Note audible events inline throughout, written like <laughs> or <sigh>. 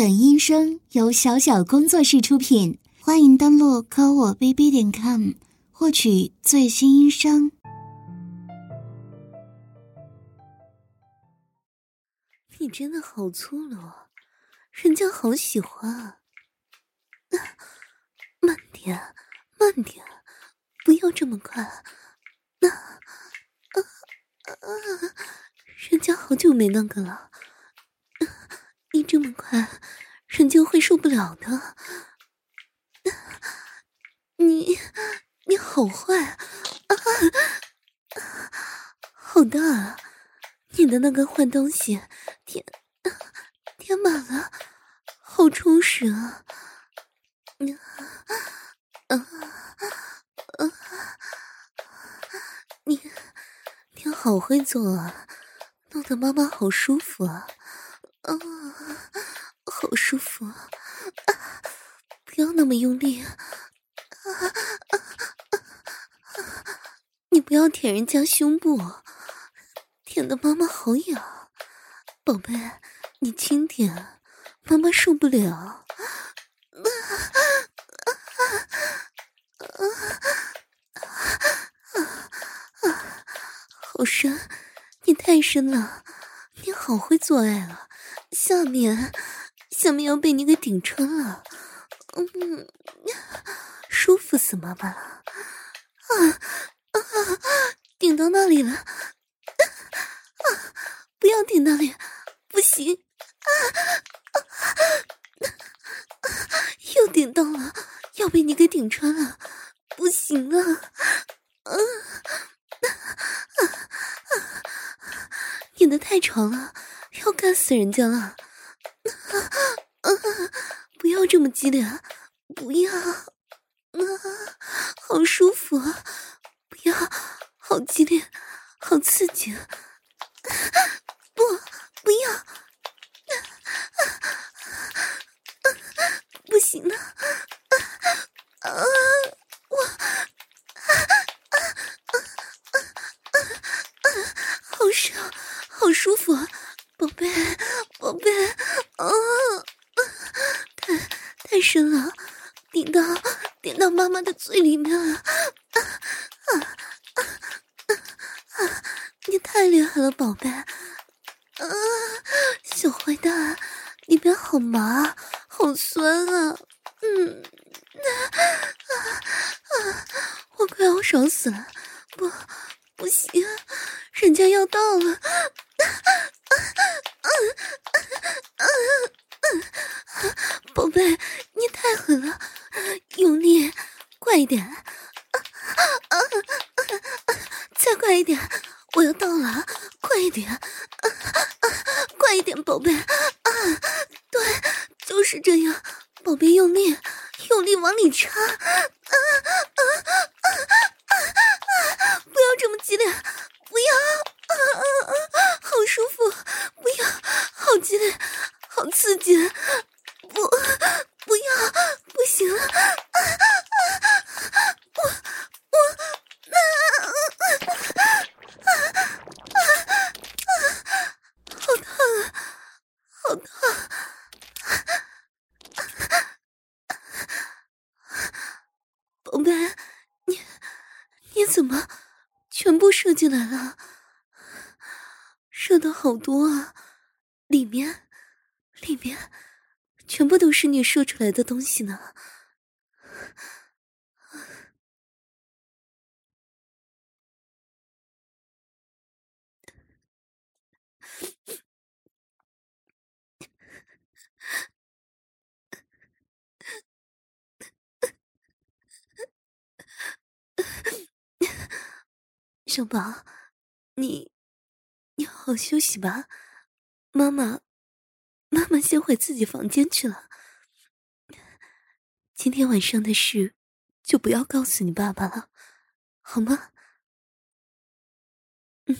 本音声由小小工作室出品，欢迎登录科我 bb 点 com 获取最新音声。你真的好粗鲁，人家好喜欢。啊，慢点，慢点，不要这么快。那，啊啊啊！人家好久没那个了。你这么快，人家会受不了的。你，你好坏啊！好大啊！你的那个坏东西填填满了，好充实啊！你啊啊！你你好会做啊，弄得妈妈好舒服啊！啊，好舒服啊！不要那么用力啊！啊啊啊你不要舔人家胸部，舔的妈妈好痒。宝贝，你轻点，妈妈受不了。啊啊啊！好深，你太深了，你好会做爱啊！下面，下面要被你给顶穿了，嗯，舒服死妈妈了，啊啊，顶到那里了，啊，不要顶那里，不行，啊啊，又顶到了，要被你给顶穿了，不行了，啊啊啊，顶得太长了。要干死人家了！啊啊！不要这么激烈，不要！啊，好舒服啊！不要，好激烈，好刺激！不，不要！啊啊！不行了！啊啊！我啊啊啊啊啊！好爽，好舒服啊！宝贝，宝贝，啊，太太深了，顶到顶到妈妈的嘴里面了，啊啊啊啊！你太厉害了，宝贝，啊，小坏蛋，里边好麻，好酸啊，嗯，啊啊，我快要爽死了，不，不行，人家要到了。宝贝，你太狠了，用力，快一点，啊啊啊再快一点，我要到了，快一点，啊啊快一点，宝贝，啊，对，就是这样，宝贝，用力，用力往里插，啊啊啊啊啊！不要这么激烈，不要，啊啊啊！好舒服，不要，好激烈，好刺激。不，不要，不行了！啊啊啊！我，我，啊啊啊啊啊！好烫啊，好烫！宝贝，你，你怎么全部射进来了？射的好多啊，里面，里面。全部都是你射出来的东西呢，<laughs> 小宝，你你好好休息吧，妈妈。妈妈先回自己房间去了。今天晚上的事，就不要告诉你爸爸了，好吗？<laughs> 嗯，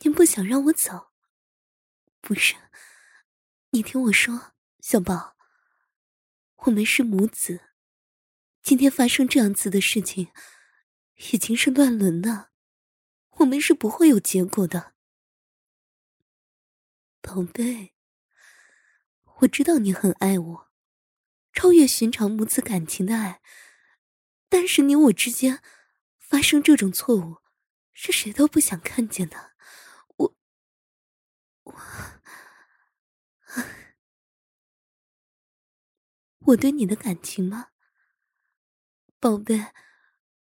您不想让我走？不是，你听我说，小宝，我们是母子，今天发生这样子的事情，已经是乱伦了，我们是不会有结果的。宝贝，我知道你很爱我，超越寻常母子感情的爱。但是你我之间发生这种错误，是谁都不想看见的。我，我，我对你的感情吗？宝贝，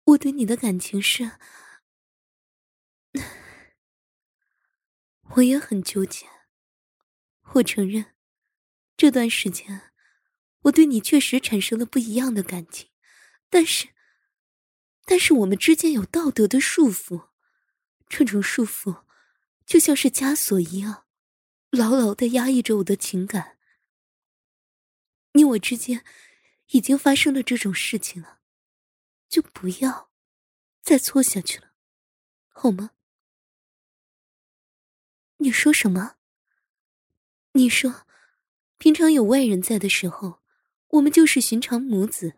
我对你的感情是…… <laughs> 我也很纠结。我承认，这段时间我对你确实产生了不一样的感情，但是，但是我们之间有道德的束缚，这种束缚就像是枷锁一样，牢牢的压抑着我的情感。你我之间已经发生了这种事情了。就不要再错下去了，好吗？你说什么？你说，平常有外人在的时候，我们就是寻常母子；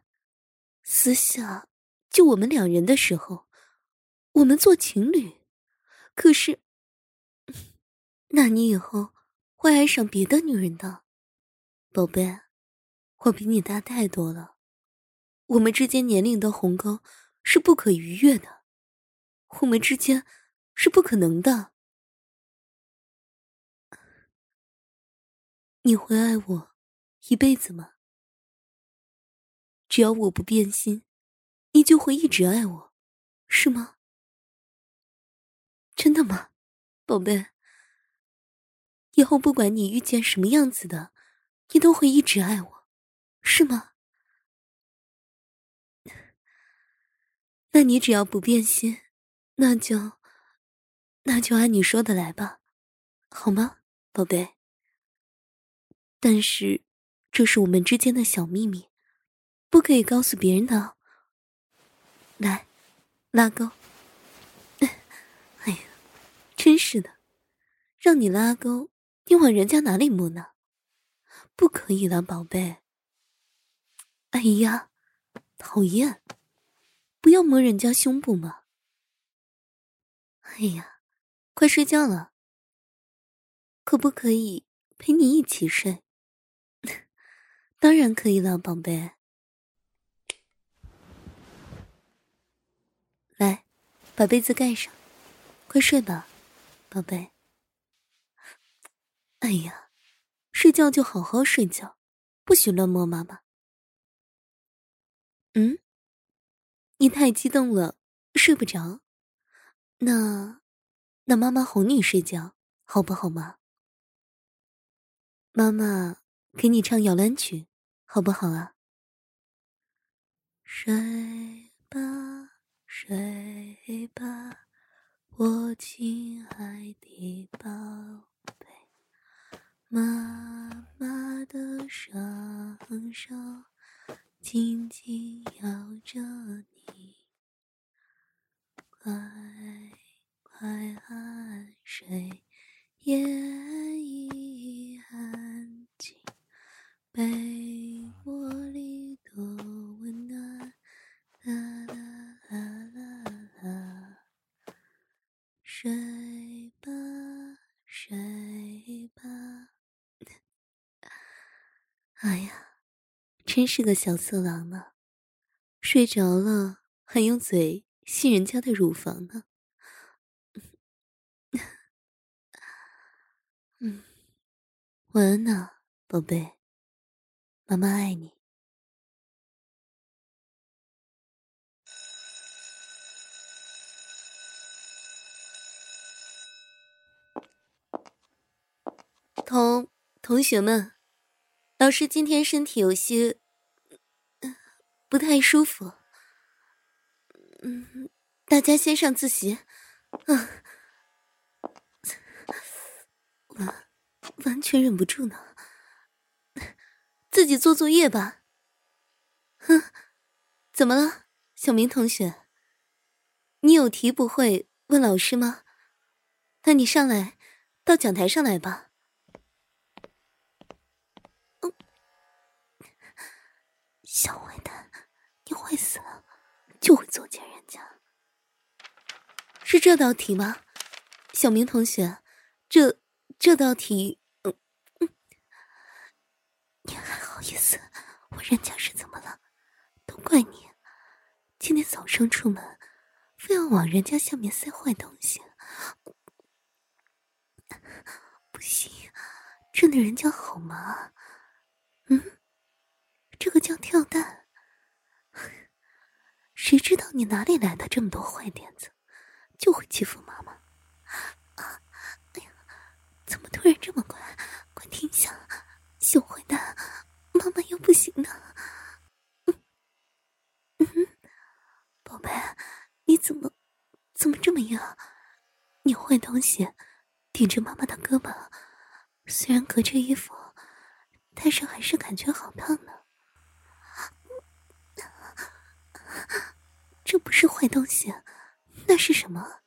私下就我们两人的时候，我们做情侣。可是，<laughs> 那你以后会爱上别的女人的，宝贝，我比你大太多了。我们之间年龄的鸿沟是不可逾越的，我们之间是不可能的。你会爱我一辈子吗？只要我不变心，你就会一直爱我，是吗？真的吗，宝贝？以后不管你遇见什么样子的，你都会一直爱我，是吗？那你只要不变心，那就，那就按你说的来吧，好吗，宝贝？但是，这是我们之间的小秘密，不可以告诉别人的。来，拉钩。<laughs> 哎呀，真是的，让你拉钩，你往人家哪里摸呢？不可以了，宝贝。哎呀，讨厌。不要摸人家胸部嘛！哎呀，快睡觉了，可不可以陪你一起睡？当然可以了，宝贝。来，把被子盖上，快睡吧，宝贝。哎呀，睡觉就好好睡觉，不许乱摸妈妈。嗯？你太激动了，睡不着。那，那妈妈哄你睡觉，好不好吗？妈妈给你唱摇篮曲，好不好啊？睡吧，睡吧，我亲爱的宝贝，妈妈的双手紧紧摇着你。快快安睡，夜已安静，被窝里多温暖。啦啦啦啦啦，睡吧，睡吧。哎呀，真是个小色狼呢，睡着了还用嘴。吸人家的乳房呢？<laughs> 嗯，晚安呐，宝贝，妈妈爱你。同同学们，老师今天身体有些不太舒服。嗯，大家先上自习，嗯，<laughs> 完完全忍不住呢，自己做作业吧。哼，怎么了，小明同学？你有题不会问老师吗？那你上来，到讲台上来吧。嗯，小坏蛋，你坏死了！就会作践人家，是这道题吗，小明同学？这这道题，嗯嗯，好意思，我人家是怎么了？都怪你，今天早上出门，非要往人家下面塞坏东西。不行，真的人家好吗？嗯，这个叫跳蛋。谁知道你哪里来的这么多坏点子，就会欺负妈妈？啊，哎呀，怎么突然这么乖？快停下，小坏蛋，妈妈又不行了。嗯嗯，宝贝，你怎么怎么这么硬？你坏东西顶着妈妈的胳膊，虽然隔着衣服，但是还是感觉好烫呢。<laughs> 这不是坏东西，那是什么？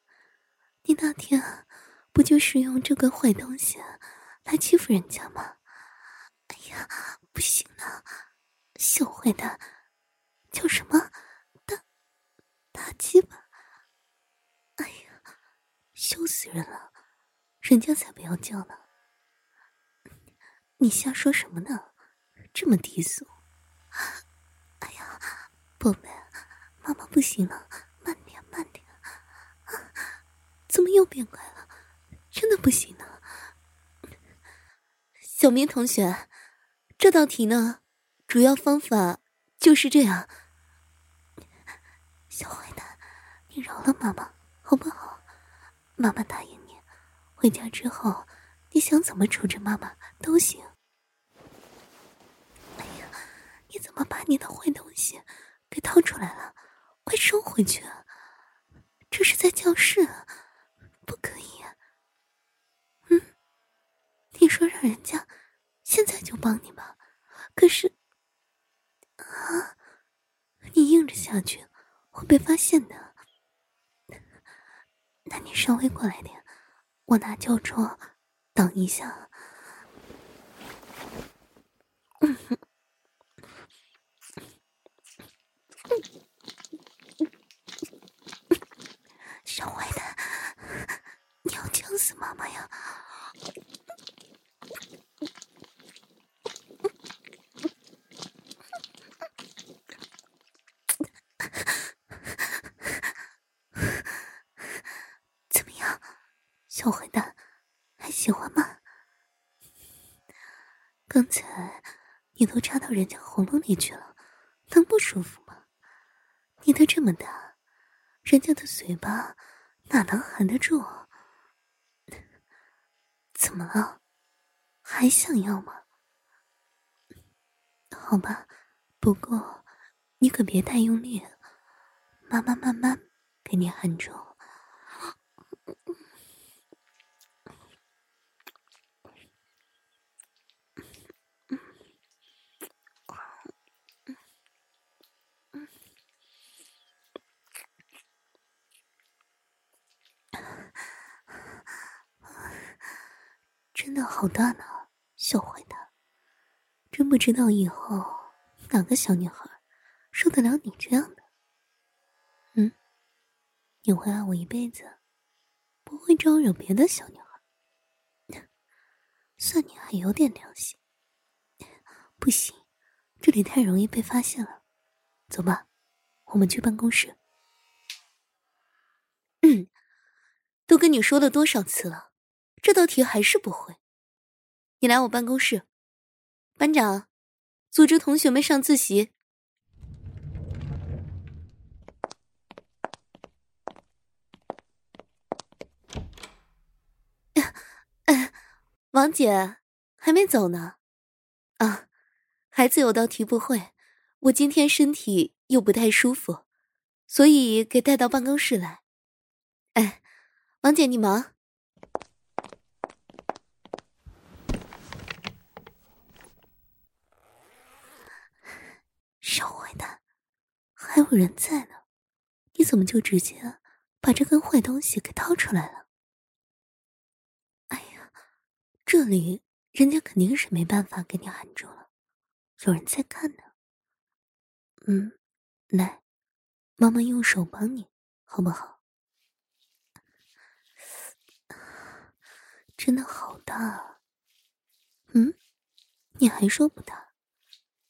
你那天不就是用这个坏东西来欺负人家吗？哎呀，不行了，小坏蛋，叫什么？大大鸡巴？哎呀，羞死人了！人家才不要叫呢。你瞎说什么呢？这么低俗！哎呀，宝贝。妈妈不行了，慢点，慢点。啊，怎么又变乖了？真的不行了。小明同学，这道题呢，主要方法就是这样。小坏蛋，你饶了妈妈好不好？妈妈答应你，回家之后，你想怎么处置妈妈都行。哎呀，你怎么把你的坏东西给掏出来了？快收回去！这是在教室，不可以。嗯，你说让人家现在就帮你吧，可是啊，你硬着下去会被发现的。那你稍微过来点，我拿教桌挡一下。嗯哼。小坏蛋，你要呛死妈妈呀！怎么样，小坏蛋，还喜欢吗？刚才你都插到人家喉咙里去了，能不舒服吗？你的这么大，人家的嘴巴。哪能含得住？怎么了？还想要吗？好吧，不过你可别太用力，妈妈慢慢给你含住。真的好大呢，小坏蛋！真不知道以后哪个小女孩受得了你这样的。嗯，你会爱我一辈子，不会招惹别的小女孩。<laughs> 算你还有点良心。不行，这里太容易被发现了。走吧，我们去办公室。嗯，都跟你说了多少次了。这道题还是不会，你来我办公室。班长，组织同学们上自习。<laughs> 王姐还没走呢。啊，孩子有道题不会，我今天身体又不太舒服，所以给带到办公室来。哎，王姐你忙。小坏蛋，还有人在呢，你怎么就直接把这根坏东西给掏出来了？哎呀，这里人家肯定是没办法给你含住了，有人在看呢。嗯，来，妈妈用手帮你，好不好？<sighs> 真的好大。嗯，你还说不大？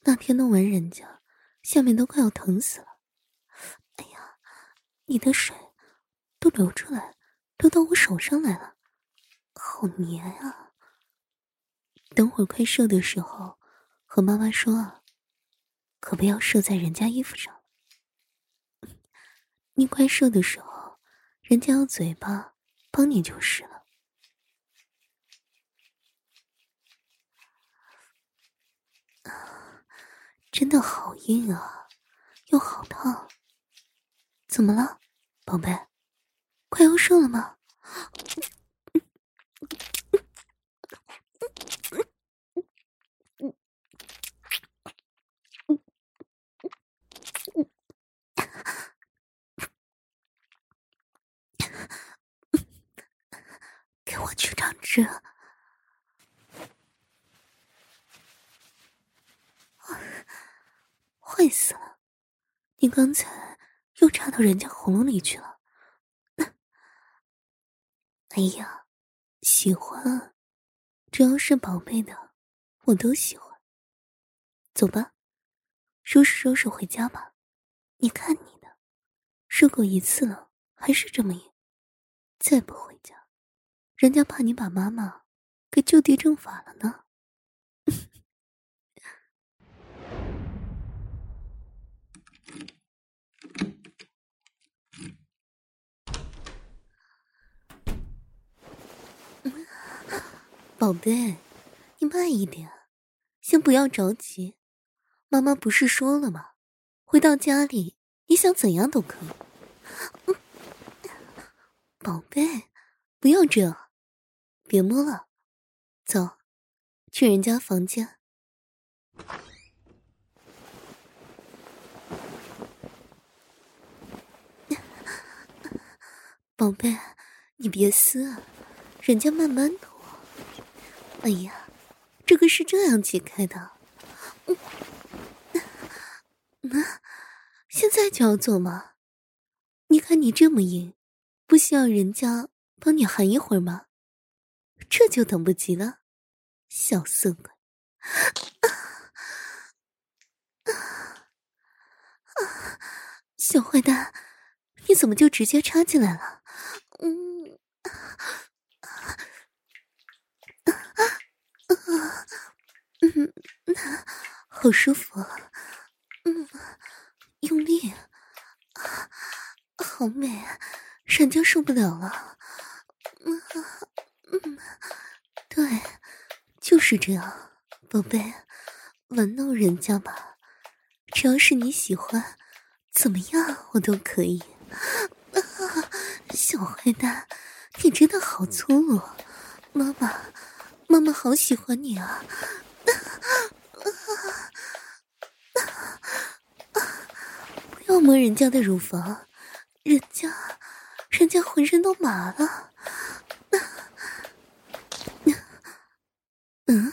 那天弄完人家，下面都快要疼死了。你的水都流出来，流到我手上来了，好黏啊！等会儿快射的时候，和妈妈说啊，可不要射在人家衣服上。<laughs> 你快射的时候，人家用嘴巴帮你就是了。<sighs> 真的好硬啊，又好烫。怎么了，宝贝？快要射了吗？给我去长针。<laughs> 坏死了！你刚才又插到人家喉咙里去了。哎呀，喜欢，只要是宝贝的，我都喜欢。走吧，收拾收拾回家吧。你看你的，射过一次了，还是这么硬。再不回家，人家怕你把妈妈给就地正法了呢。宝贝，你慢一点，先不要着急。妈妈不是说了吗？回到家里，你想怎样都可以。<laughs> 宝贝，不要这样，别摸了，走，去人家房间。<laughs> 宝贝，你别撕啊，人家慢慢的。哎呀，这个是这样解开的。嗯，那现在就要做吗？你看你这么硬，不需要人家帮你含一会儿吗？这就等不及了，小色鬼！啊啊啊！小坏蛋，你怎么就直接插进来了？嗯。嗯，好舒服，嗯，用力，啊，好美，人家受不了了，嗯嗯，对，就是这样，宝贝，玩弄人家吧，只要是你喜欢，怎么样我都可以。啊，<laughs> 小坏蛋，你真的好粗鲁，妈妈。妈妈好喜欢你啊！不要摸人家的乳房，人家，人家浑身都麻了。嗯，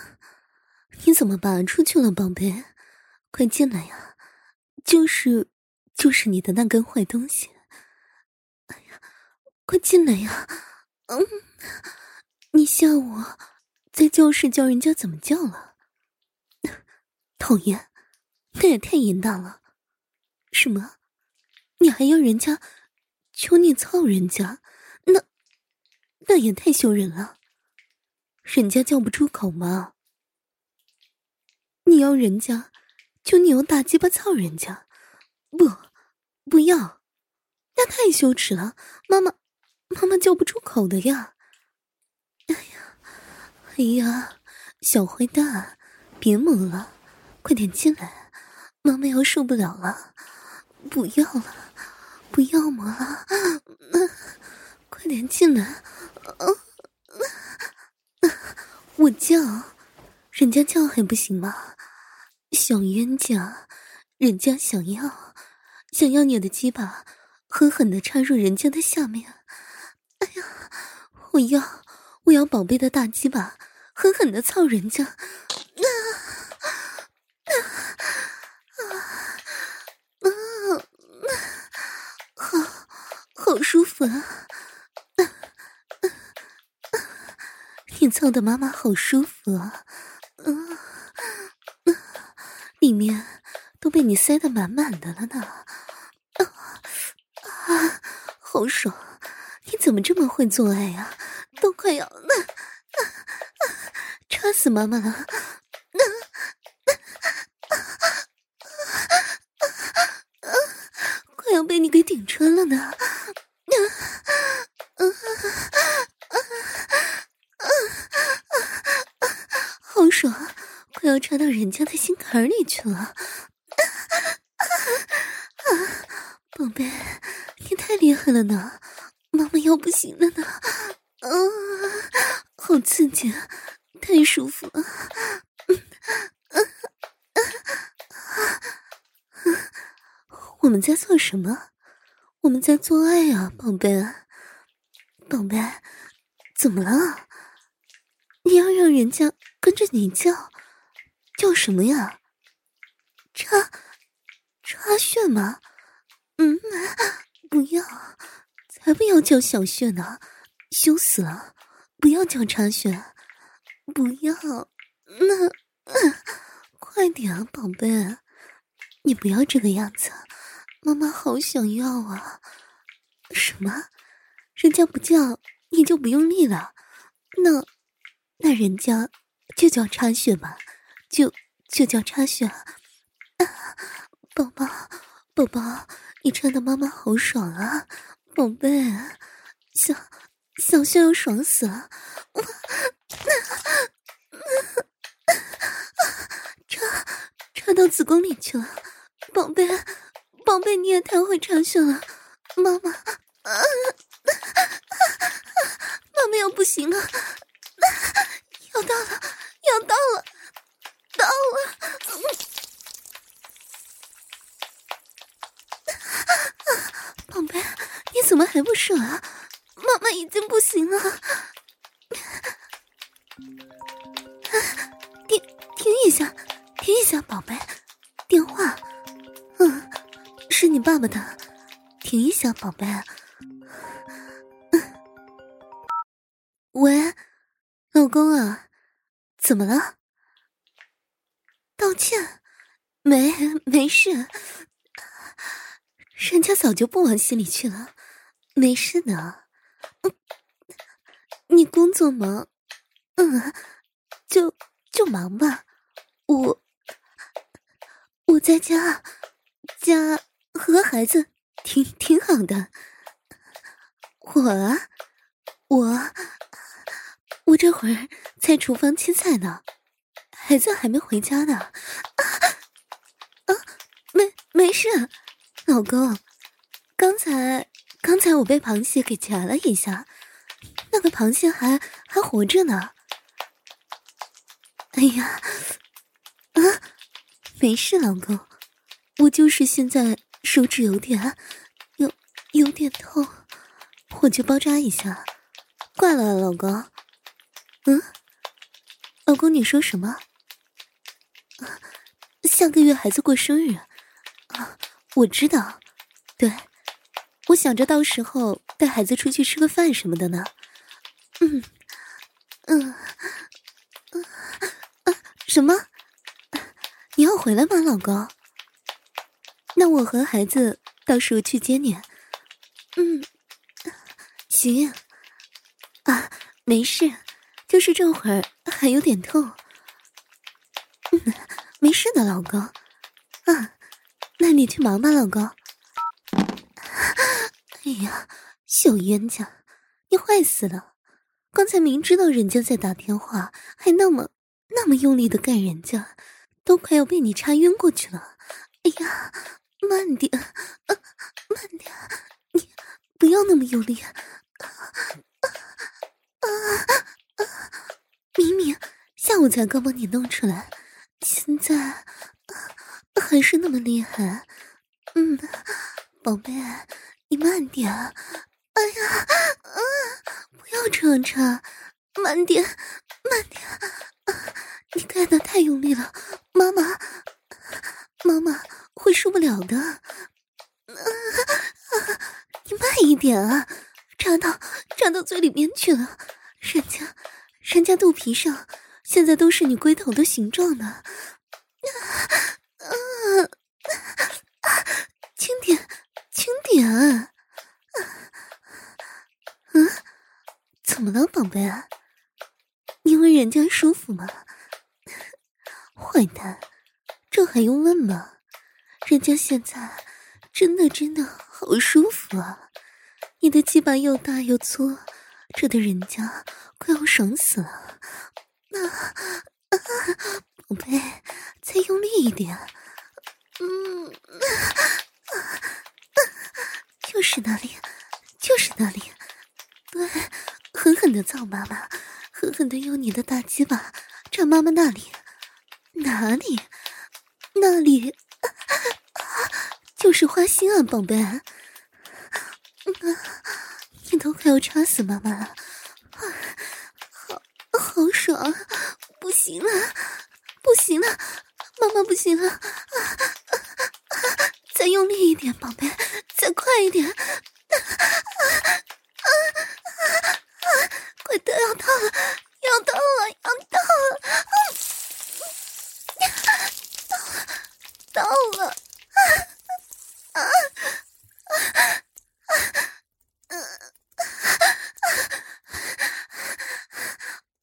你怎么拔出去了，宝贝？快进来呀！就是，就是你的那根坏东西。哎呀，快进来呀！嗯，你吓我。在教室教人家怎么叫了？<laughs> 讨厌，那也太淫荡了！什么？你还要人家求你操人家？那那也太羞人了！人家叫不出口吗？你要人家求你用大鸡巴操人家？不，不要！那太羞耻了！妈妈，妈妈叫不出口的呀！哎呀，哎呀小坏蛋，别磨了，快点进来，妈妈要受不了了！不要了，不要磨了，嗯，快点进来！嗯，我叫，人家叫还不行吗？小冤家，人家想要，想要你的鸡巴，狠狠的插入人家的下面。哎呀，我要。我要宝贝的大鸡巴，狠狠的操人家！啊啊啊啊！好，好舒服啊！啊啊！你操的妈妈好舒服啊！啊啊！里面都被你塞得满满的了呢。啊啊，好爽！你怎么这么会做爱呀？都快要，插死妈妈了！那啊啊啊，快要被你给顶穿了呢！好爽，快要插到人家的心坎里去了！啊，宝贝，你太厉害了呢，妈妈要不行了呢！啊，好刺激，太舒服了！我们在做什么？我们在做爱啊，宝贝，宝贝，怎么了？你要让人家跟着你叫，叫什么呀？插插穴吗？嗯，不要，才不要叫小穴呢，羞死了！不要叫插穴，不要，那，<laughs> 快点啊，宝贝，你不要这个样子，妈妈好想要啊！什么？人家不叫你就不用力了？那？那人家就叫插穴吧，就就叫插穴。啊，<laughs> 宝宝，宝宝，你插的妈妈好爽啊，宝贝，小小穴要爽死了，<laughs> 插插到子宫里去了，宝贝，宝贝你也太会插穴了，妈妈，啊，妈妈要不行了。要到了，要到了，到了！宝贝，你怎么还不射啊？妈妈已经不行了。停，停一下，停一下，宝贝，电话。你爸爸的。停一下，宝贝。喂，老公啊。怎么了？道歉？没，没事。人家早就不往心里去了，没事的。嗯，你工作忙？嗯，就就忙吧。我我在家，家和孩子挺挺好的。我，我。我这会儿在厨房切菜呢，孩子还没回家呢。啊啊，没没事，老公，刚才刚才我被螃蟹给夹了一下，那个螃蟹还还活着呢。哎呀，啊，没事，老公，我就是现在手指有点有有点痛，我去包扎一下。挂了，老公。嗯，老公，你说什么？下个月孩子过生日啊，我知道。对，我想着到时候带孩子出去吃个饭什么的呢。嗯嗯嗯啊，什么？你要回来吗，老公？那我和孩子到时候去接你。嗯，行。啊，没事。就是这会儿还有点痛，嗯，没事的，老公。啊，那你去忙吧，老公。哎呀，小冤家，你坏死了！刚才明知道人家在打电话，还那么那么用力的干人家，都快要被你插晕过去了。哎呀，慢点，啊，慢点，你不要那么用力。啊啊啊啊！明明下午才刚帮你弄出来，现在还是那么厉害。嗯，宝贝，你慢点。哎呀，啊，不要这样插，慢点，慢点。啊，你干的太用力了，妈妈，妈妈会受不了的。啊啊你慢一点啊扎到扎到嘴里面去了。人家人家肚皮上现在都是你龟头的形状呢。啊啊啊轻点轻点啊。怎么了宝贝你问人家舒服吗？坏蛋这还用问吗？人家现在真的真的好舒服啊！你的鸡巴又大又粗，这的人家快要爽死了。那、啊，宝贝，再用力一点。嗯，啊啊就是那里，就是那里。对，狠狠的造妈妈，狠狠的用你的大鸡巴扎妈妈那里。哪里？那里？就是花心啊，宝贝。啊，你都快要插死妈妈了，好，好爽，不行了，不行了，妈妈不行了，啊啊再用力一点，宝贝，再快一点，啊啊啊啊快到要到了，要到了，要到了。到了，啊啊啊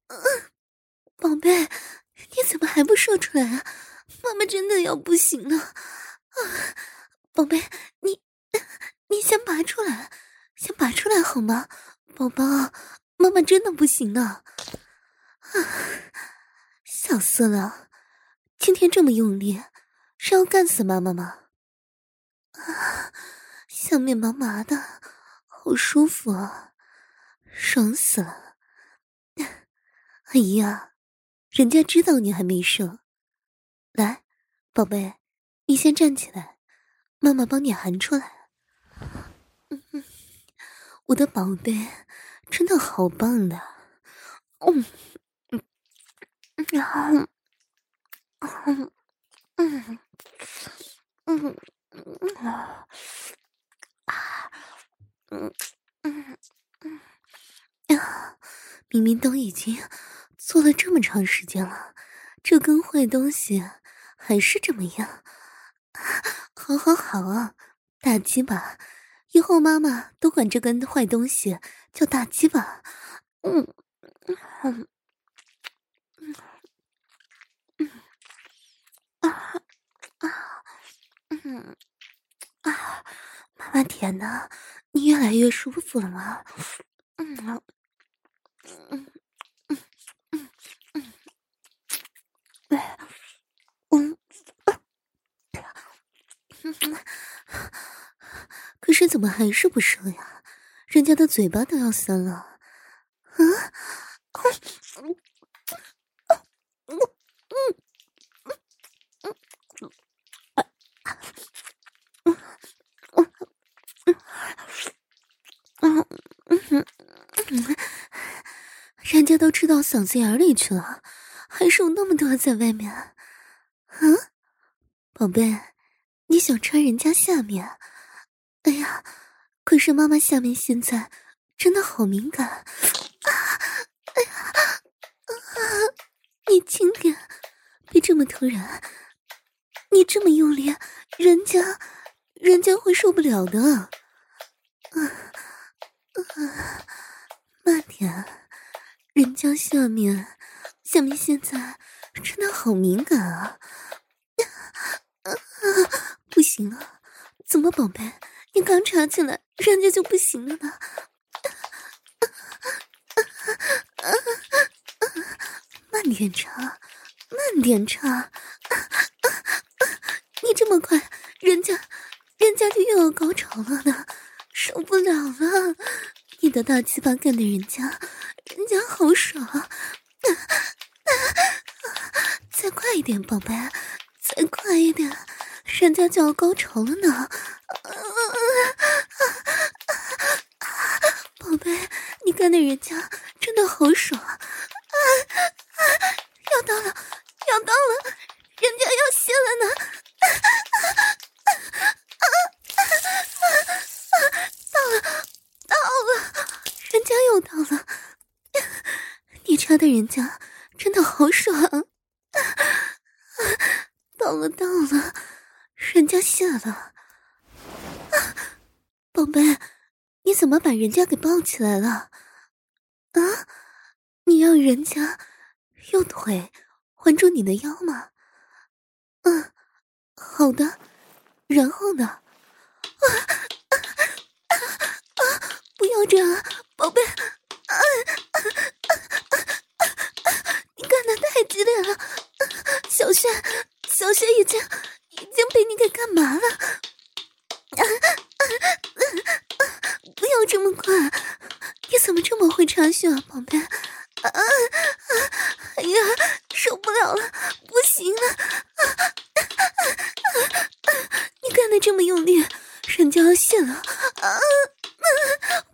啊！宝贝，你怎么还不说出来啊？妈妈真的要不行了啊！宝贝，你你先拔出来，先拔出来好吗？宝宝，妈妈真的不行了啊！小死了，今天这么用力。是要干死妈妈吗？啊，下面麻麻的，好舒服啊，爽死了！<laughs> 哎呀，人家知道你还没射，来，宝贝，你先站起来，妈妈帮你含出来。嗯，<laughs> 我的宝贝，真的好棒的，嗯嗯嗯嗯嗯。嗯嗯啊啊嗯嗯嗯啊！明明都已经做了这么长时间了，这根坏东西还是这么样。好好好啊，大鸡巴，以后妈妈都管这根坏东西叫大鸡巴。嗯嗯嗯啊啊！嗯啊，妈妈天哪，你越来越舒服了吗？嗯嗯嗯嗯嗯嗯，嗯嗯，可是怎么还是不射呀？人家的嘴巴都要散了。啊？嗯嗯嗯。嗯嗯人家都吃到嗓子眼里去了，还剩那么多在外面。嗯，宝贝，你想穿人家下面？哎呀，可是妈妈下面现在真的好敏感。啊，哎呀，啊，你轻点，别这么突然，你这么用力，人家，人家会受不了的。啊。啊，慢点，人家下面，下面现在真的好敏感啊！啊，不行了，怎么，宝贝，你刚插进来，人家就不行了呢？啊，慢点插，慢点插，你这么快，人家，人家就又要高潮了呢。受不了了！你的大鸡巴干的人家，人家好爽！啊啊啊、再快一点，宝贝，再快一点，人家就要高潮了呢！宝贝，你干的人家真的好爽！啊啊、要到了，要到了，人家要泄了呢！啊啊到了，到了，人家又到了。你插的人家真的好爽。<laughs> 到了，到了，人家谢了。宝贝，你怎么把人家给抱起来了？啊，你要人家用腿环住你的腰吗？嗯，好的。然后呢？<laughs> 啊啊啊啊！不要这样，宝贝！啊啊啊啊啊！你干的太激烈了，小穴，小穴已经已经被你给干嘛了？啊啊啊！不要这么快，你怎么这么会插血啊，宝贝？啊啊！哎呀，受不了了，不行了！啊啊啊啊！你干的这么用力，人家要泄了！啊啊！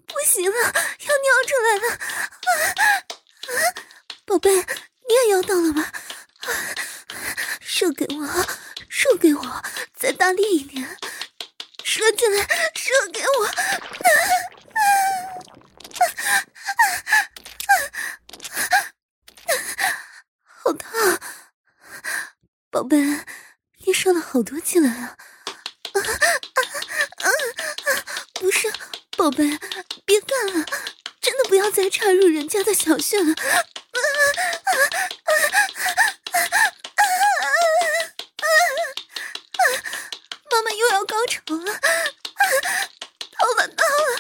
不行了，要尿出来了！啊啊！宝贝，你也要到了吗？啊！射给我，射给我，再大力一点，射进来，射给我！啊啊啊啊啊！好烫，宝贝，你射了好多进来啊！啊啊啊啊！不是，宝贝，别干了，真的不要再插入人家的小穴了。啊啊啊啊啊啊！妈妈又要高潮了，到了到了！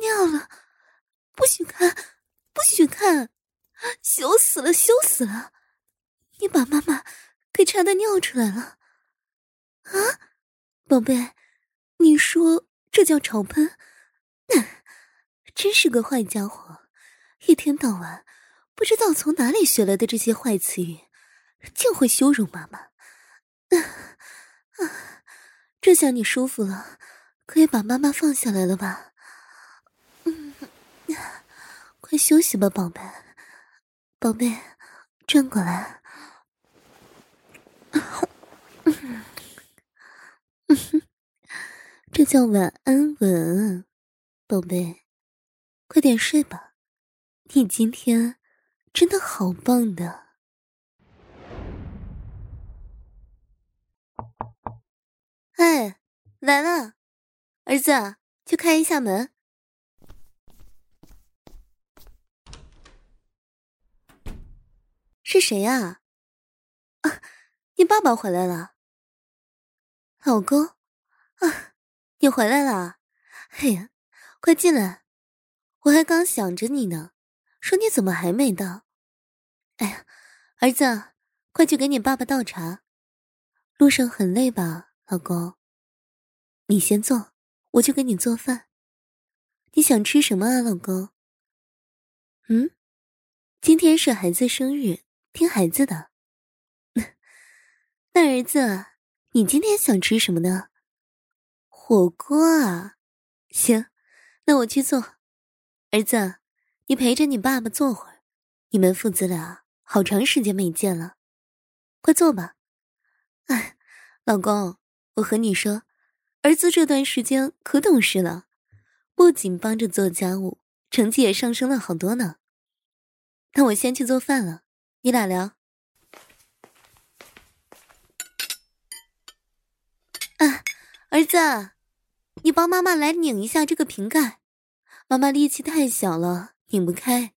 尿了，不许看，不许看，羞死了，羞死了！你把妈妈给插的尿出来了，啊，宝贝，你说这叫潮喷？真是个坏家伙，一天到晚不知道从哪里学来的这些坏词语，竟会羞辱妈妈。啊啊，这下你舒服了，可以把妈妈放下来了吧？快休息吧，宝贝，宝贝，转过来。这叫晚安吻，宝贝，快点睡吧。你今天真的好棒的。哎，来了，儿子，去开一下门。是谁呀？啊，你爸爸回来了。老公，啊，你回来了。哎呀，快进来，我还刚想着你呢，说你怎么还没到。哎呀，儿子，快去给你爸爸倒茶。路上很累吧，老公？你先坐，我去给你做饭。你想吃什么啊，老公？嗯，今天是孩子生日。听孩子的，<laughs> 那儿子，你今天想吃什么呢？火锅啊，行，那我去做。儿子，你陪着你爸爸坐会儿，你们父子俩好长时间没见了，快坐吧。哎，老公，我和你说，儿子这段时间可懂事了，不仅帮着做家务，成绩也上升了好多呢。那我先去做饭了。你俩聊。啊，儿子，你帮妈妈来拧一下这个瓶盖，妈妈力气太小了，拧不开。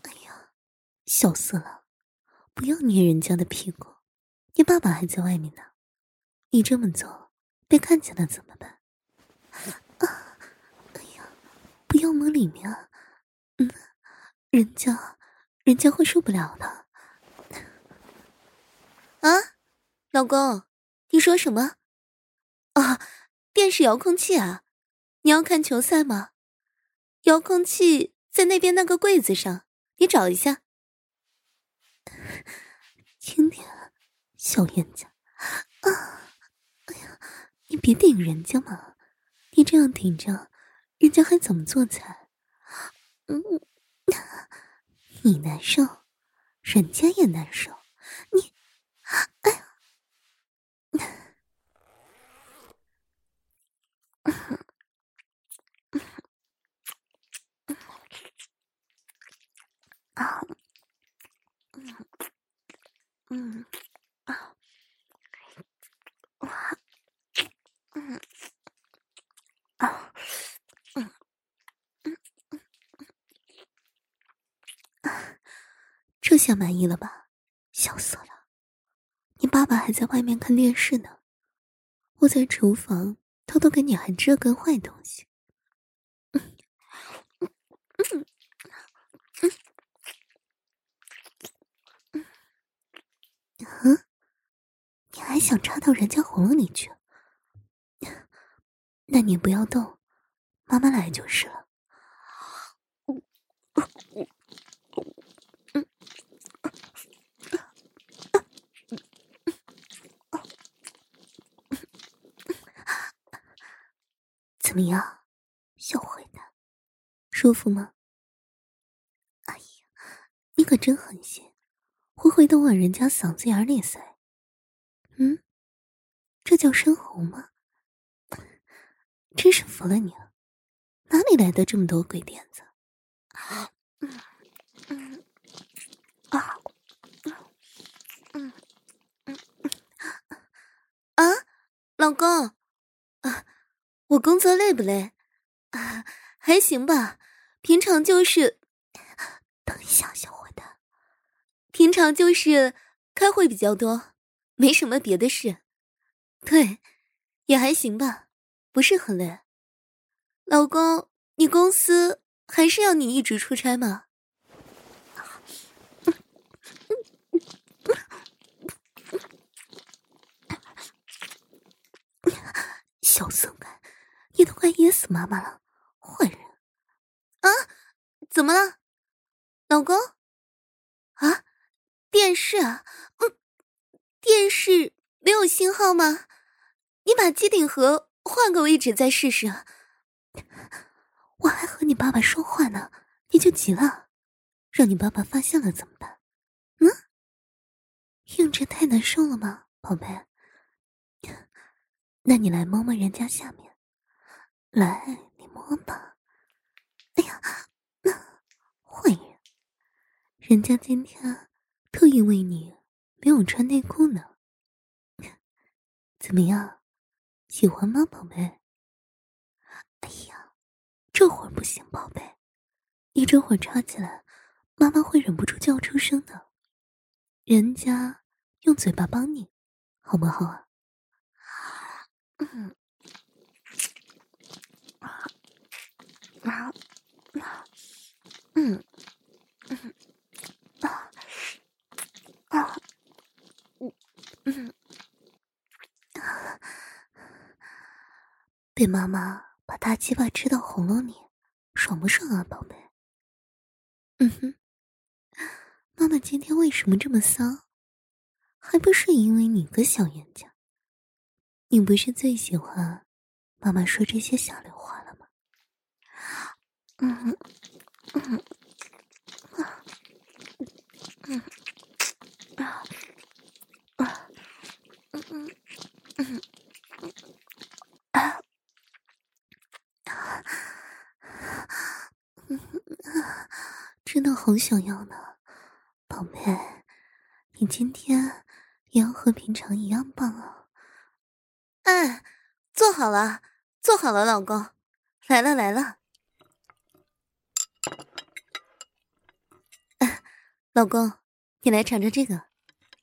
哎呀，笑死了，不要捏人家的屁股，你爸爸还在外面呢，你这么做被看见了怎么办？啊，哎呀，不要摸里面啊！人家，人家会受不了的。啊，老公，你说什么？啊，电视遥控器啊？你要看球赛吗？遥控器在那边那个柜子上，你找一下。轻点，小冤家。啊，哎呀，你别顶人家嘛，你这样顶着，人家还怎么做菜？嗯，你难受，人家也难受。你，哎，<coughs> 嗯，<coughs> 嗯。<coughs> 这下满意了吧？笑死了！你爸爸还在外面看电视呢，我在厨房偷偷给你含这根坏东西。嗯嗯嗯嗯嗯，你还想插到人家喉咙里去？<laughs> 那你不要动，妈妈来就是了。怎么样，小坏蛋，舒服吗？哎呀，你可真狠心，灰灰都往人家嗓子眼里塞。嗯，这叫深喉吗？真是服了你了，哪里来的这么多鬼点子？嗯嗯啊嗯嗯啊，老公。我工作累不累？啊，还行吧。平常就是……等一下，小伙伴。平常就是开会比较多，没什么别的事。对，也还行吧，不是很累。老公，你公司还是要你一直出差吗？小色鬼。你都快噎死妈妈了，坏人！啊，怎么了，老公？啊，电视啊，嗯，电视没有信号吗？你把机顶盒换个位置再试试。我还和你爸爸说话呢，你就急了，让你爸爸发现了怎么办？嗯，硬着太难受了吗，宝贝？<laughs> 那你来摸摸人家下面。来，你摸吧。哎呀，那 <laughs> 坏人，人家今天特意为你没有穿内裤呢。怎么样，喜欢吗，宝贝？哎呀，这会儿不行，宝贝，你这会儿插起来，妈妈会忍不住叫出声的。人家用嘴巴帮你，好不好啊？<sniffs> 嗯。啊，嗯，嗯，啊，啊，嗯，啊，被妈妈把大鸡巴吃到喉咙里，爽不爽啊，宝贝？嗯哼，妈妈今天为什么这么骚？还不是因为你个小冤家？你不是最喜欢妈妈说这些下流话？嗯嗯啊嗯啊啊嗯嗯啊啊嗯啊，真的好想要呢，宝贝，你今天也要和平常一样棒啊！哎，坐好了，坐好了，老公，来了来了。老公，你来尝尝这个，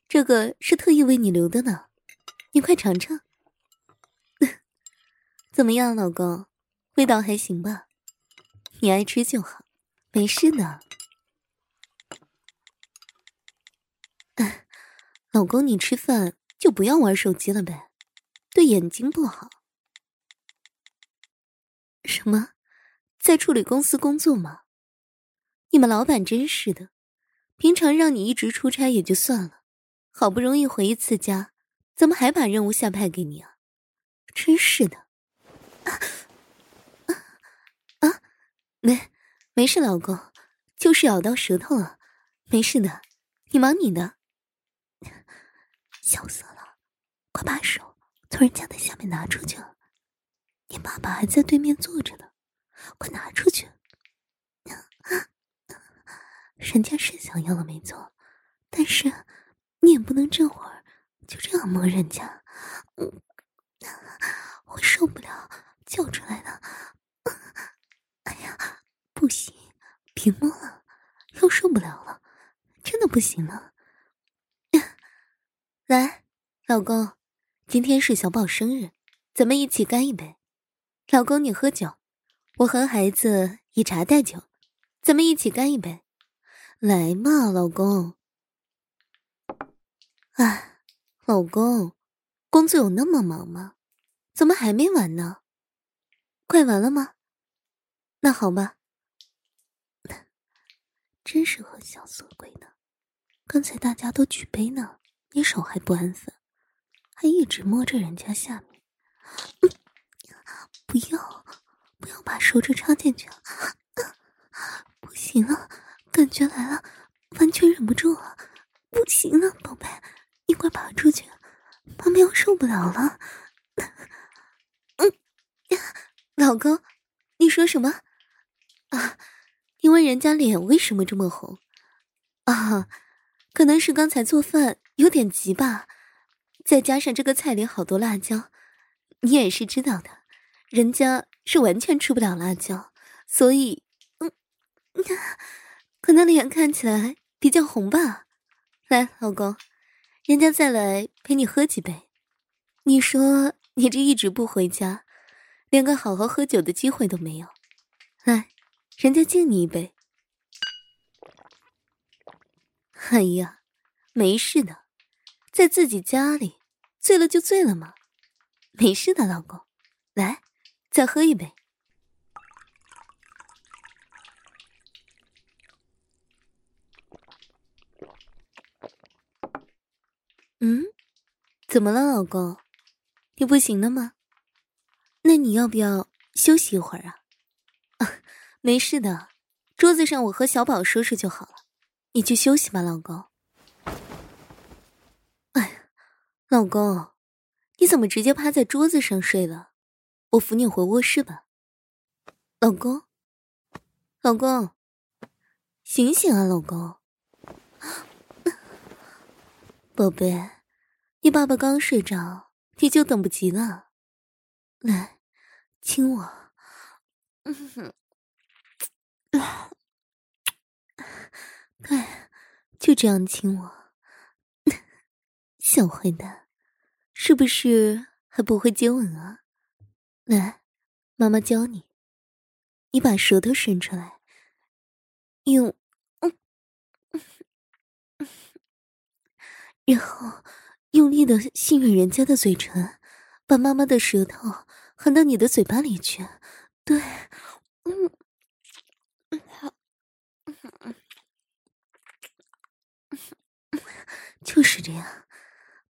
这个是特意为你留的呢，你快尝尝。<laughs> 怎么样，老公，味道还行吧？你爱吃就好，没事的。<laughs> 老公，你吃饭就不要玩手机了呗，对眼睛不好。什么？在处理公司工作吗？你们老板真是的。平常让你一直出差也就算了，好不容易回一次家，怎么还把任务下派给你啊？真是的！啊啊啊！没没事，老公，就是咬到舌头了，没事的，你忙你的。笑死了！快把手从人家的下面拿出去，你爸爸还在对面坐着呢，快拿出去！人家是想要了没错，但是你也不能这会儿就这样摸人家，嗯，<laughs> 会受不了叫出来的。<laughs> 哎呀，不行，别摸了，又受不了了，真的不行了。<laughs> 来，老公，今天是小宝生日，咱们一起干一杯。老公，你喝酒，我和孩子以茶代酒，咱们一起干一杯。来嘛，老公。哎，老公，工作有那么忙吗？怎么还没完呢？快完了吗？那好吧。真是和小色鬼呢。刚才大家都举杯呢，你手还不安分，还一直摸着人家下面。嗯，不要，不要把手指插进去啊！<laughs> 不行了，感觉来了，完全忍不住了，不行了，宝贝，你快爬出去，妈妈要受不了了。<laughs> 嗯，<laughs> 老公，你说什么？啊，你问人家脸为什么这么红？啊，可能是刚才做饭有点急吧，再加上这个菜里好多辣椒，你也是知道的，人家是完全吃不了辣椒，所以，嗯，<laughs> 可能脸看起来比较红吧。来，老公，人家再来陪你喝几杯。你说你这一直不回家，连个好好喝酒的机会都没有。来，人家敬你一杯。哎呀，没事的，在自己家里，醉了就醉了嘛，没事的，老公，来，再喝一杯。嗯，怎么了，老公？你不行了吗？那你要不要休息一会儿啊？啊，没事的，桌子上我和小宝说说就好了。你去休息吧，老公。哎呀，老公，你怎么直接趴在桌子上睡了？我扶你回卧室吧。老公，老公，醒醒啊，老公。宝贝，你爸爸刚睡着，你就等不及了。来，亲我。嗯，对，就这样亲我。小坏蛋，是不是还不会接吻啊？来，妈妈教你。你把舌头伸出来，用。然后用力的吸吮人家的嘴唇，把妈妈的舌头含到你的嘴巴里去。对，嗯，就是这样，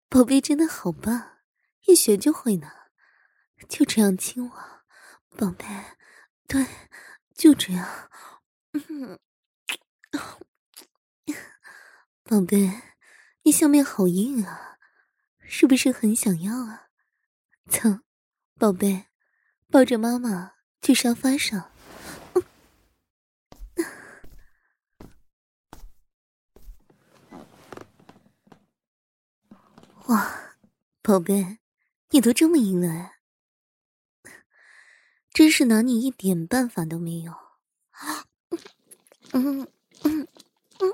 宝贝真的好棒，一学就会呢。就这样亲我，宝贝，对，就这样，嗯，<laughs> 宝贝。你下面好硬啊，是不是很想要啊？走，宝贝，抱着妈妈去沙发上。哇，宝贝，你都这么硬了，真是拿你一点办法都没有。嗯嗯嗯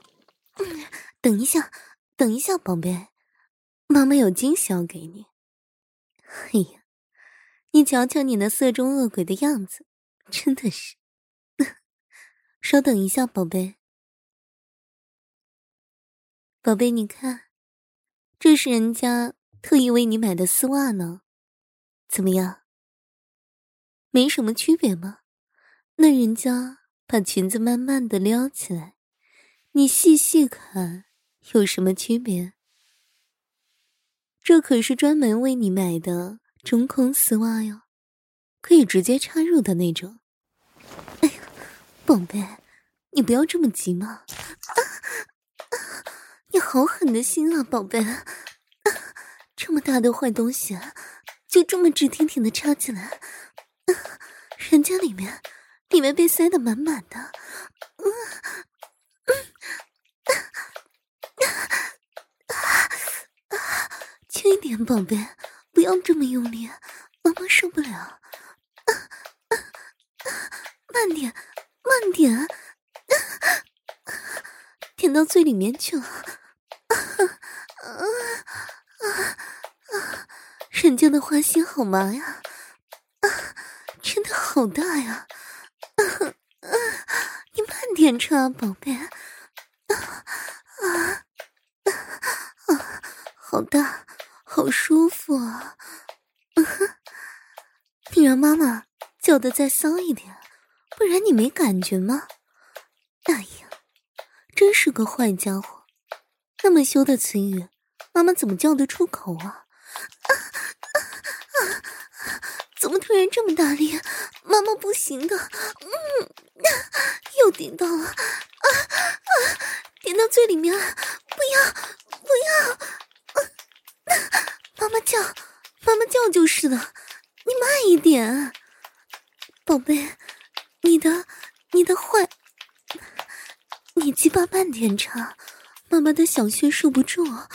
嗯，等一下。等一下，宝贝，妈妈有惊喜要给你。哎呀，你瞧瞧你那色中恶鬼的样子，真的是。<laughs> 稍等一下，宝贝。宝贝，你看，这是人家特意为你买的丝袜呢，怎么样？没什么区别吗？那人家把裙子慢慢的撩起来，你细细看。有什么区别？这可是专门为你买的中空丝袜哟，可以直接插入的那种。哎呀，宝贝，你不要这么急嘛！啊啊、你好狠的心啊，宝贝、啊！<laughs> 这么大的坏东西，就这么直挺挺的插进来、啊，<laughs> 人家里面里面被塞得满满的。嗯嗯啊 <laughs> 轻一点，宝贝，不要这么用力，妈妈受不了。啊啊啊、慢点，慢点，啊啊、舔到嘴里面去了。啊啊啊啊！人家的花心好麻呀，啊，真的好大呀！啊啊，你慢点吃啊，宝贝。啊啊啊！好大，好舒服啊！<laughs> 你让妈妈叫的再骚一点，不然你没感觉吗？哎呀，真是个坏家伙！那么羞的词语，妈妈怎么叫得出口啊？啊啊啊！怎么突然这么大力？妈妈不行的！嗯，<laughs> 又顶到了！啊啊！顶到最里面了！不要，不要！啊，妈妈叫，妈妈叫就是了。你慢一点，宝贝，你的，你的坏，你鸡巴慢点插，妈妈的小穴受不住。嗯，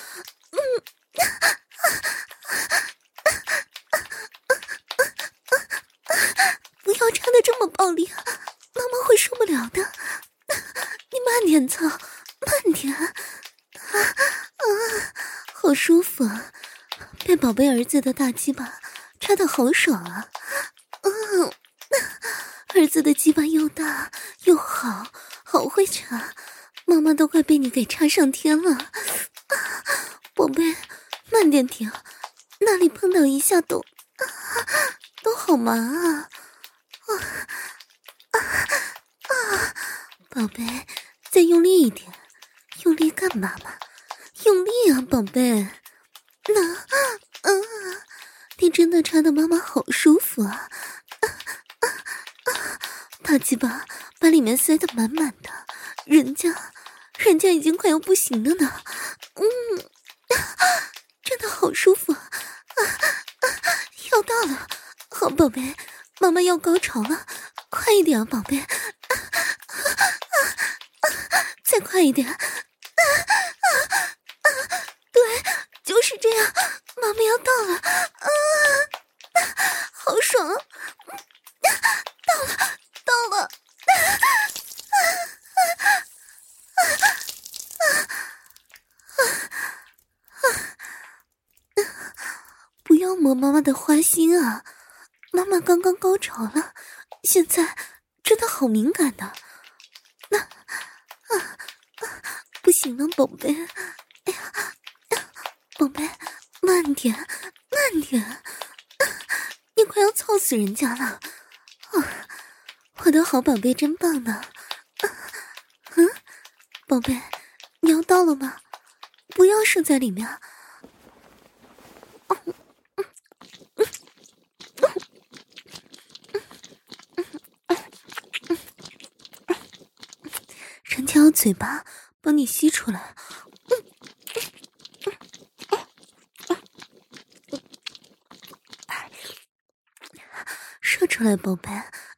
不要插的这么暴力，妈妈会受不了的。你慢点操，慢点。啊啊，好舒服啊，被宝贝儿子的大鸡巴。插的好爽啊！嗯，<laughs> 儿子的鸡巴又大又好，好会插，妈妈都快被你给插上天了。<laughs> 宝贝，慢点停，那里碰到一下都，<laughs> 都好麻啊！啊啊啊！宝贝，再用力一点，用力干嘛嘛？用力啊，宝贝！真的插的妈妈好舒服啊！啊啊啊！大鸡巴把里面塞得满满的，人家，人家已经快要不行了呢。嗯，<laughs> 真的好舒服啊！啊啊！要到了，好宝贝，妈妈要高潮了，快一点啊，宝贝！啊啊啊！再快一点！啊啊啊！对，就是这样，妈妈要到了。啊！好爽！到了，到了！不要摸妈妈的花心啊！妈妈刚刚高潮了，现在真的好敏感的。那啊啊！不行了，宝贝！哎呀，宝贝，慢点，慢点！<laughs> 你快要操死人家了！啊，我的好宝贝真棒呢！<laughs> 嗯，宝贝，你要到了吗？不要射在里面。嗯嗯。嗯嗯嗯。嗯嗯，人家用嘴巴帮你吸出来。来，宝贝，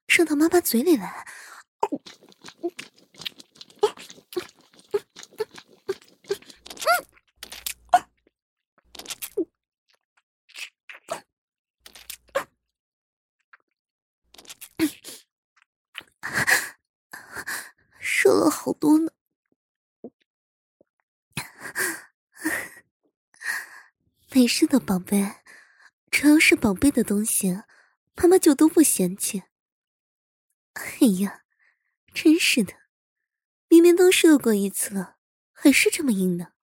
射到妈妈嘴里来。射了好多呢，没事的，宝贝，只要是宝贝的东西。妈就都不嫌弃。哎呀，真是的，明明都射过一次了，还是这么硬呢，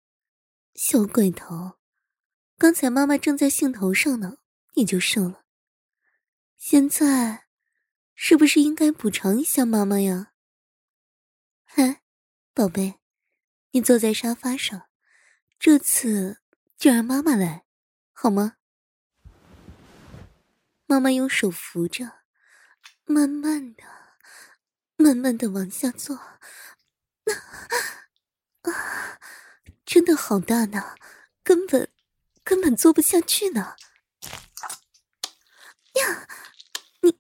小鬼头！刚才妈妈正在兴头上呢，你就射了，现在是不是应该补偿一下妈妈呀？哎，宝贝，你坐在沙发上，这次就让妈妈来，好吗？妈妈用手扶着，慢慢的、慢慢的往下坐。啊，真的好大呢，根本根本坐不下去呢。呀，你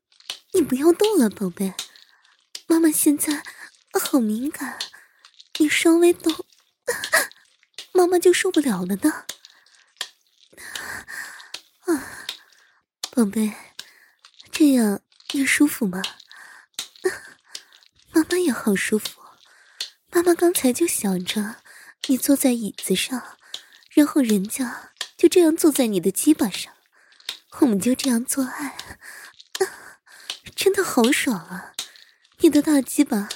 你不要动了，宝贝，妈妈现在好敏感，你稍微动，妈妈就受不了了呢。啊宝贝，这样你舒服吗？<laughs> 妈妈也好舒服。妈妈刚才就想着，你坐在椅子上，然后人家就这样坐在你的鸡巴上，我们就这样做爱，<laughs> 真的好爽啊！你的大鸡巴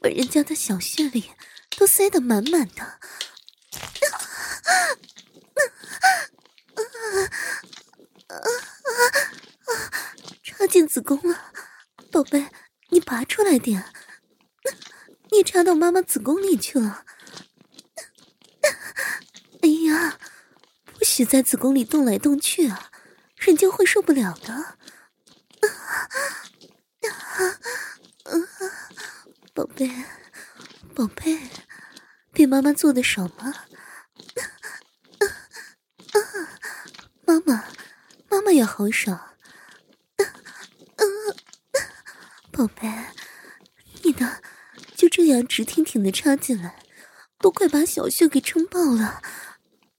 把人家的小穴里都塞得满满的。<laughs> 进子宫了，宝贝，你拔出来点。你插到妈妈子宫里去了。哎呀，不许在子宫里动来动去啊，人家会受不了的。宝贝，宝贝，比妈妈做的少吗？妈妈，妈妈也好爽爽。宝贝，你的就这样直挺挺的插进来，都快把小穴给撑爆了。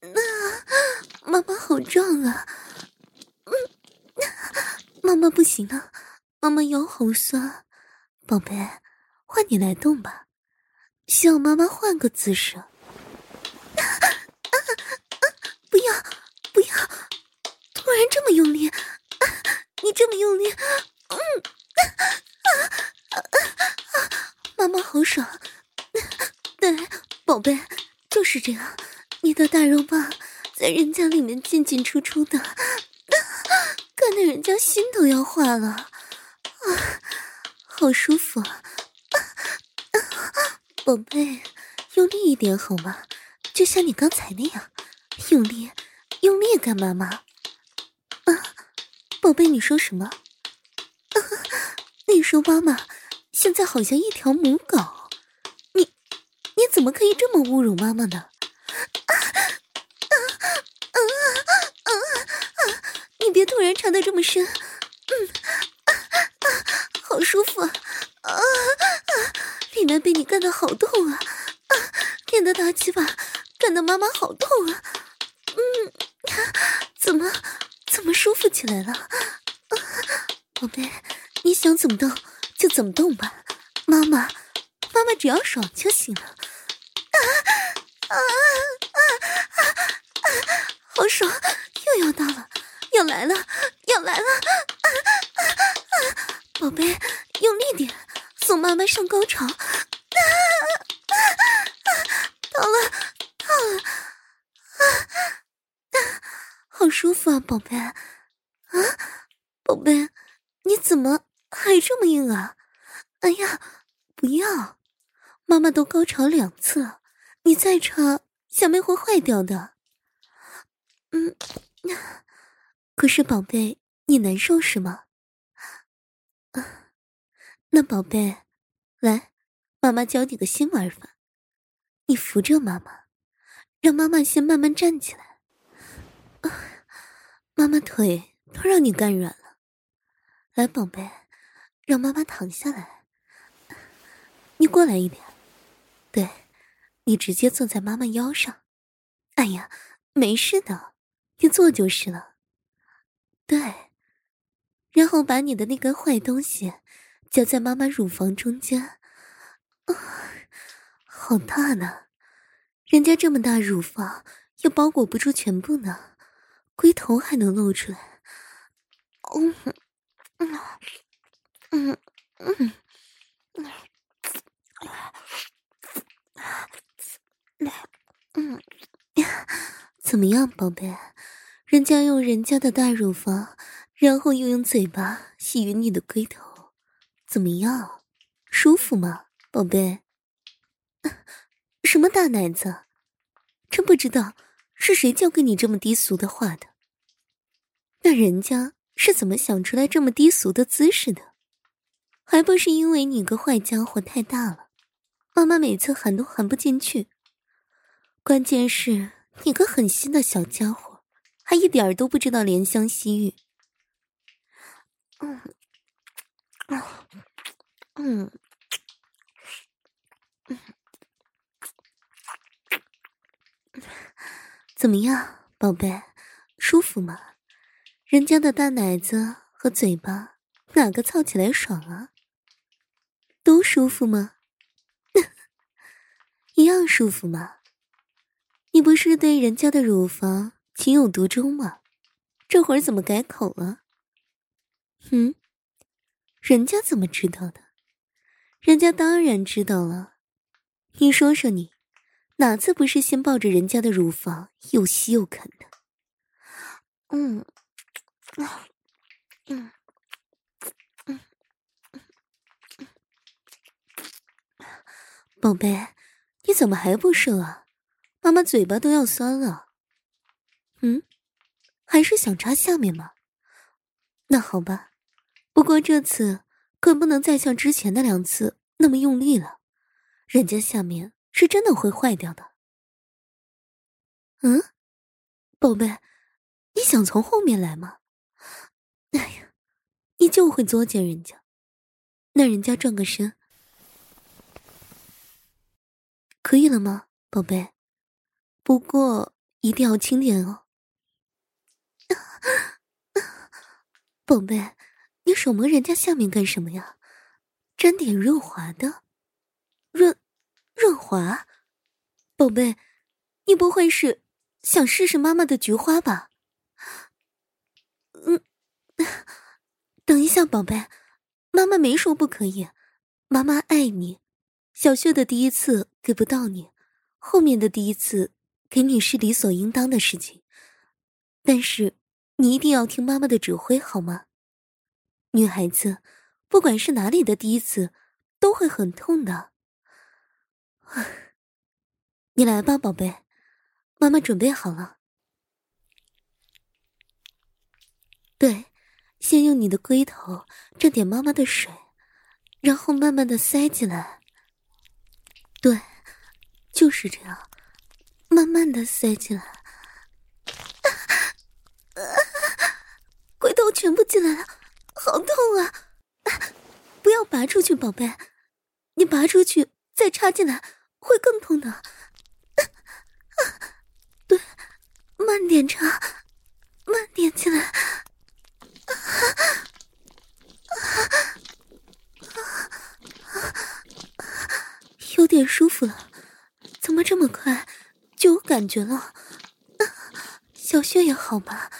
那妈妈好壮啊！嗯，妈妈不行了，妈妈腰好酸。宝贝，换你来动吧，需要妈妈换个姿势。啊啊啊不要，不要！突然这么用力，你这么用力，嗯，啊啊啊啊妈妈好爽。对，宝贝，就是这样，你的大肉棒在人家里面进进出出的，看得人家心都要化了，啊，好舒服啊！宝贝，用力一点好吗？就像你刚才那样，用力，用力干嘛嘛？宝贝，你说什么？<laughs> 啊，你说妈妈现在好像一条母狗，你你怎么可以这么侮辱妈妈呢？啊啊啊啊啊！你别突然插得这么深，嗯，啊啊，好舒服啊，啊啊，里面被你干得好痛啊，啊，你的大鸡巴干得妈妈好痛啊，嗯，怎么？怎么舒服起来了，<gasps> 宝贝？你想怎么动就怎么动吧，妈妈，妈妈只要爽就行了。啊啊啊啊啊！好爽，又要到了，要来了，要来了！啊啊啊！宝贝，用力点，送妈妈上高潮！啊啊啊！到了，到了！啊啊！好舒服啊，宝贝！啊，宝贝，你怎么还这么硬啊？哎呀，不要！妈妈都高潮两次了，你再插，小妹会坏掉的。嗯，可是宝贝，你难受是吗？啊，那宝贝，来，妈妈教你个新玩法，你扶着妈妈，让妈妈先慢慢站起来。啊妈妈腿都让你干软了，来，宝贝，让妈妈躺下来。你过来一点，对，你直接坐在妈妈腰上。哎呀，没事的，你坐就是了。对，然后把你的那个坏东西夹在妈妈乳房中间。啊，好大呢，人家这么大乳房又包裹不住全部呢。龟头还能露出来，嗯嗯嗯嗯嗯，怎么样，宝贝？人家用人家的大乳房，然后又用嘴巴吸吮你的龟头，怎么样？舒服吗，宝贝？<laughs> 什么大奶子？真不知道。是谁教给你这么低俗的话的？那人家是怎么想出来这么低俗的姿势的？还不是因为你个坏家伙太大了，妈妈每次喊都喊不进去。关键是你个狠心的小家伙，还一点儿都不知道怜香惜玉。嗯，啊，嗯。怎么样，宝贝，舒服吗？人家的大奶子和嘴巴，哪个操起来爽啊？都舒服吗？<laughs> 一样舒服吗？你不是对人家的乳房情有独钟吗？这会儿怎么改口了？嗯，人家怎么知道的？人家当然知道了。你说说你，哪次不是先抱着人家的乳房又吸又啃的？嗯，嗯，嗯，宝贝，你怎么还不射啊？妈妈嘴巴都要酸了。嗯，还是想插下面吗？那好吧，不过这次可不能再像之前那两次那么用力了。人家下面是真的会坏掉的。嗯，宝贝，你想从后面来吗？哎呀，你就会作践人家，那人家转个身，可以了吗，宝贝？不过一定要轻点哦。<laughs> 宝贝，你手摸人家下面干什么呀？沾点润滑的。润滑，宝贝，你不会是想试试妈妈的菊花吧？嗯，<laughs> 等一下，宝贝，妈妈没说不可以，妈妈爱你。小秀的第一次给不到你，后面的第一次给你是理所应当的事情。但是你一定要听妈妈的指挥，好吗？女孩子，不管是哪里的第一次，都会很痛的。<laughs> 你来吧，宝贝，妈妈准备好了。对，先用你的龟头蘸点妈妈的水，然后慢慢的塞进来。对，就是这样，慢慢的塞进来。啊 <laughs> 龟头全部进来了，好痛啊！<laughs> 不要拔出去，宝贝，你拔出去再插进来。会更痛的，<laughs> 对，慢点插，慢点进来，有点舒服了，怎么这么快就有感觉了？小穴也好吧，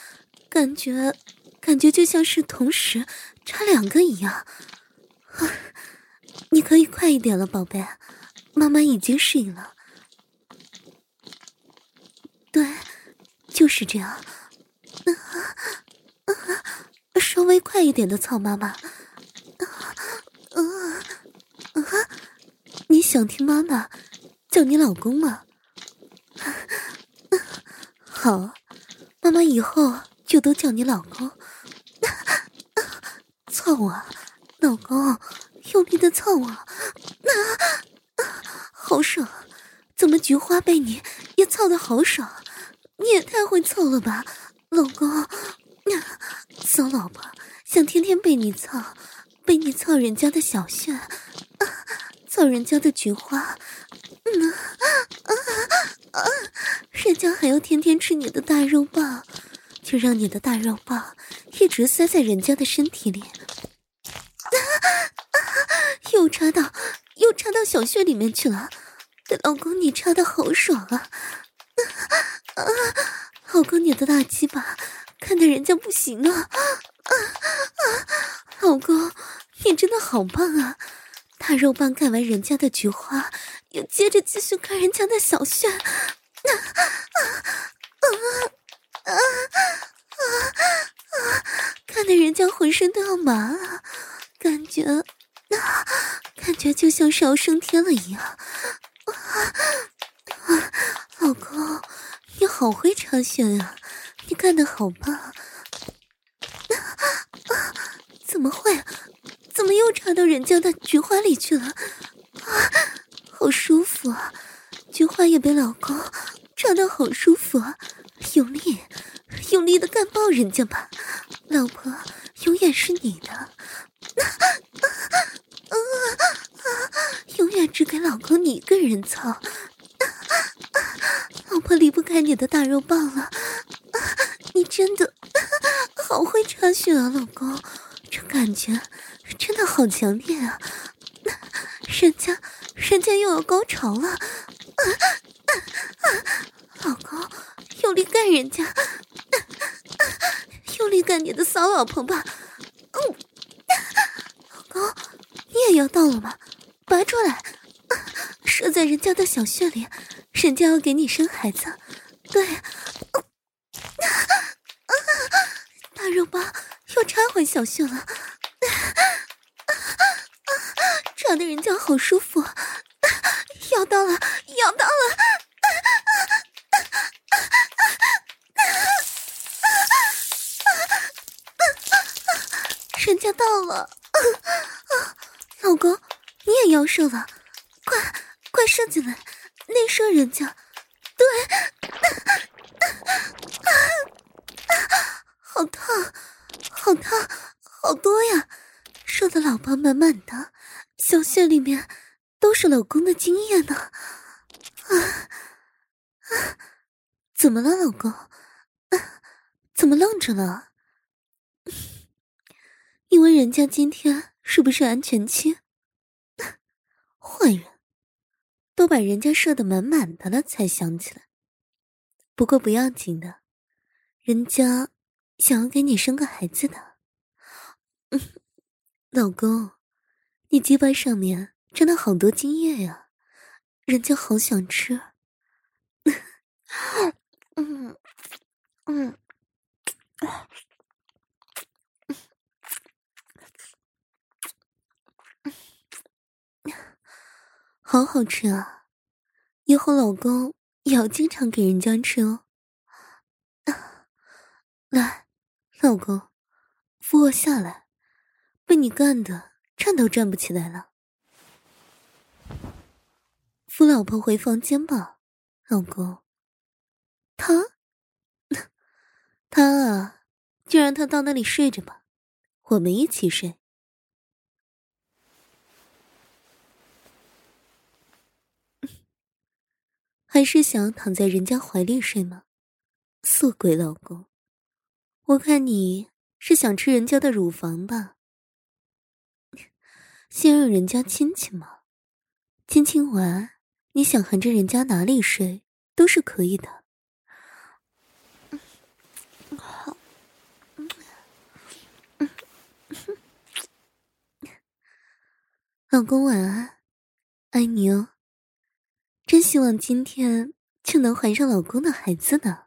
感觉感觉就像是同时插两个一样，你可以快一点了，宝贝。妈妈已经适应了，对，就是这样。啊啊，稍微快一点的操妈妈。啊啊啊！你想听妈妈叫你老公吗？好，妈妈以后就都叫你老公。操我，老公，用力的操我。好爽，怎么菊花被你也操得好爽？你也太会操了吧，老公！<laughs> 骚老婆想天天被你操，被你操人家的小穴，<laughs> 操人家的菊花，嗯啊啊啊！<laughs> 人家还要天天吃你的大肉棒，就让你的大肉棒一直塞在人家的身体里，啊啊又插到。又插到小穴里面去了，老公你插的好爽啊！<laughs> 啊，老公你的大鸡巴看得人家不行啊！啊啊，老公你真的好棒啊！大肉棒干完人家的菊花，又接着继续看人家的小穴，啊啊啊啊啊啊！看得人家浑身都要麻了，感觉。啊，感觉就像是要升天了一样。啊啊，老公，你好会插穴呀，你干的好棒。啊啊，怎么会？怎么又插到人家的菊花里去了？啊，好舒服啊，菊花也被老公插得好舒服啊，用力，用力的干爆人家吧，老婆永远是你的。啊啊！永远只给老公你一个人操，老婆离不开你的大肉棒了，你真的，好会插血啊，老公，这感觉真的好强烈啊！人家，人家又要高潮了，老公，用力干人家，啊啊、用力干你的骚老婆吧！嗯，老公，你也要到了吗？拔出来，啊、射在人家的小穴里，人家要给你生孩子，对。大肉包又插回小穴了，插的人家好舒服，要到了，要到了，<laughs> 人家到了，啊 <laughs> 老公你也要射了，快快射进来，内射人家，对。啊，啊，啊好烫，好烫，好多呀！射的老婆满满的，小穴里面都是老公的精液呢。啊啊！怎么了，老公？怎么愣着了？<laughs> 因为人家今天是不是安全期？坏人，都把人家射的满满的了才想起来。不过不要紧的，人家。想要给你生个孩子的，老公，你鸡巴上面真的好多精液呀，人家好想吃。<laughs> 嗯嗯，好好吃啊！以后老公也要经常给人家吃哦。来。老公，扶我下来，被你干的站都站不起来了。扶老婆回房间吧，老公。他，他啊，就让他到那里睡着吧，我们一起睡。<laughs> 还是想躺在人家怀里睡吗？色鬼老公。我看你是想吃人家的乳房吧？<laughs> 先让人家亲亲嘛，亲亲完，你想含着人家哪里睡都是可以的。老公晚安，爱你哦。真希望今天就能怀上老公的孩子呢。